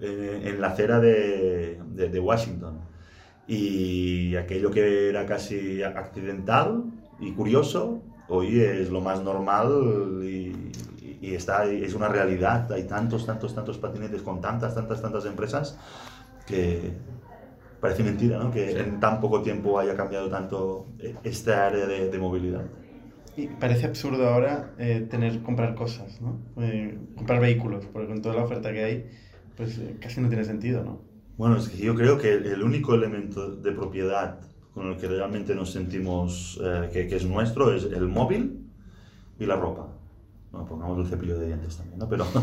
eh, en la acera de, de, de, Washington. Y aquello que era casi accidental y curioso, hoy es lo más normal y, y está, es una realidad. Hay tantos, tantos, tantos patinetes con tantas, tantas, tantas empresas que parece mentira, ¿no? Que sí. en tan poco tiempo haya cambiado tanto esta área de, de movilidad. Y parece absurdo ahora eh, tener comprar cosas, ¿no? Eh, comprar vehículos, porque con toda la oferta que hay, pues eh, casi no tiene sentido, ¿no? Bueno, es que yo creo que el único elemento de propiedad con el que realmente nos sentimos eh, que, que, es nuestro es el móvil y la ropa. Bueno, pongamos el cepillo de dientes también, ¿no? Pero...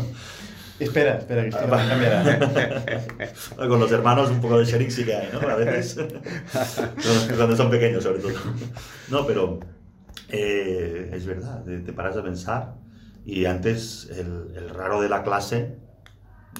Espera, espera, que esto va a cambiar. con los hermanos un poco de sharing sí que hay, ¿no? A veces. cuando son pequeños, sobre todo. No, pero eh, es verdad, te, te, paras a pensar y antes el, el, raro de la clase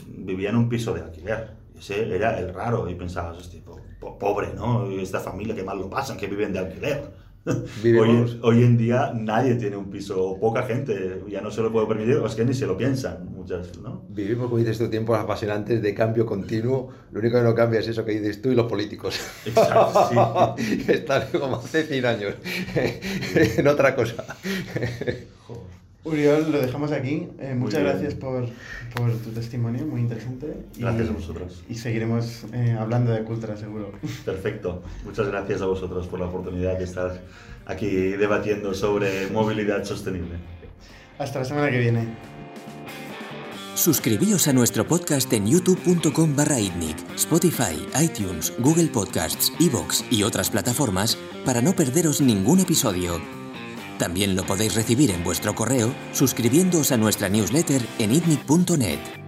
vivía en un piso de alquiler. Ese era el raro y pensabas, hostia, po, po, pobre, ¿no? Esta familia que mal lo pasan, que viven de alquiler. Hoy, hoy, en día nadie tiene un piso, o poca gente, ya no se lo puede permitir, o es que ni se lo piensan muchas, ¿no? Vivimos, como dices tú, tiempos apasionantes de cambio continuo, lo único que no cambia es eso que dices tú y los políticos. Exacto, sí. Están como hace 100 años, en otra cosa. Uriol, lo dejamos aquí. Eh, muchas gracias por, por, tu testimonio, muy interesante. Gracias y, a vosotros. Y seguiremos eh, hablando de Cultura, seguro. Perfecto. Muchas gracias a vosotros por la oportunidad de estar aquí debatiendo sobre movilidad sostenible. Hasta la semana que viene. Suscribíos a nuestro podcast en youtube.com barra Spotify, iTunes, Google Podcasts, Evox y otras plataformas para no perderos ningún episodio. También lo podéis recibir en vuestro correo suscribiéndoos a nuestra newsletter en itnic.net.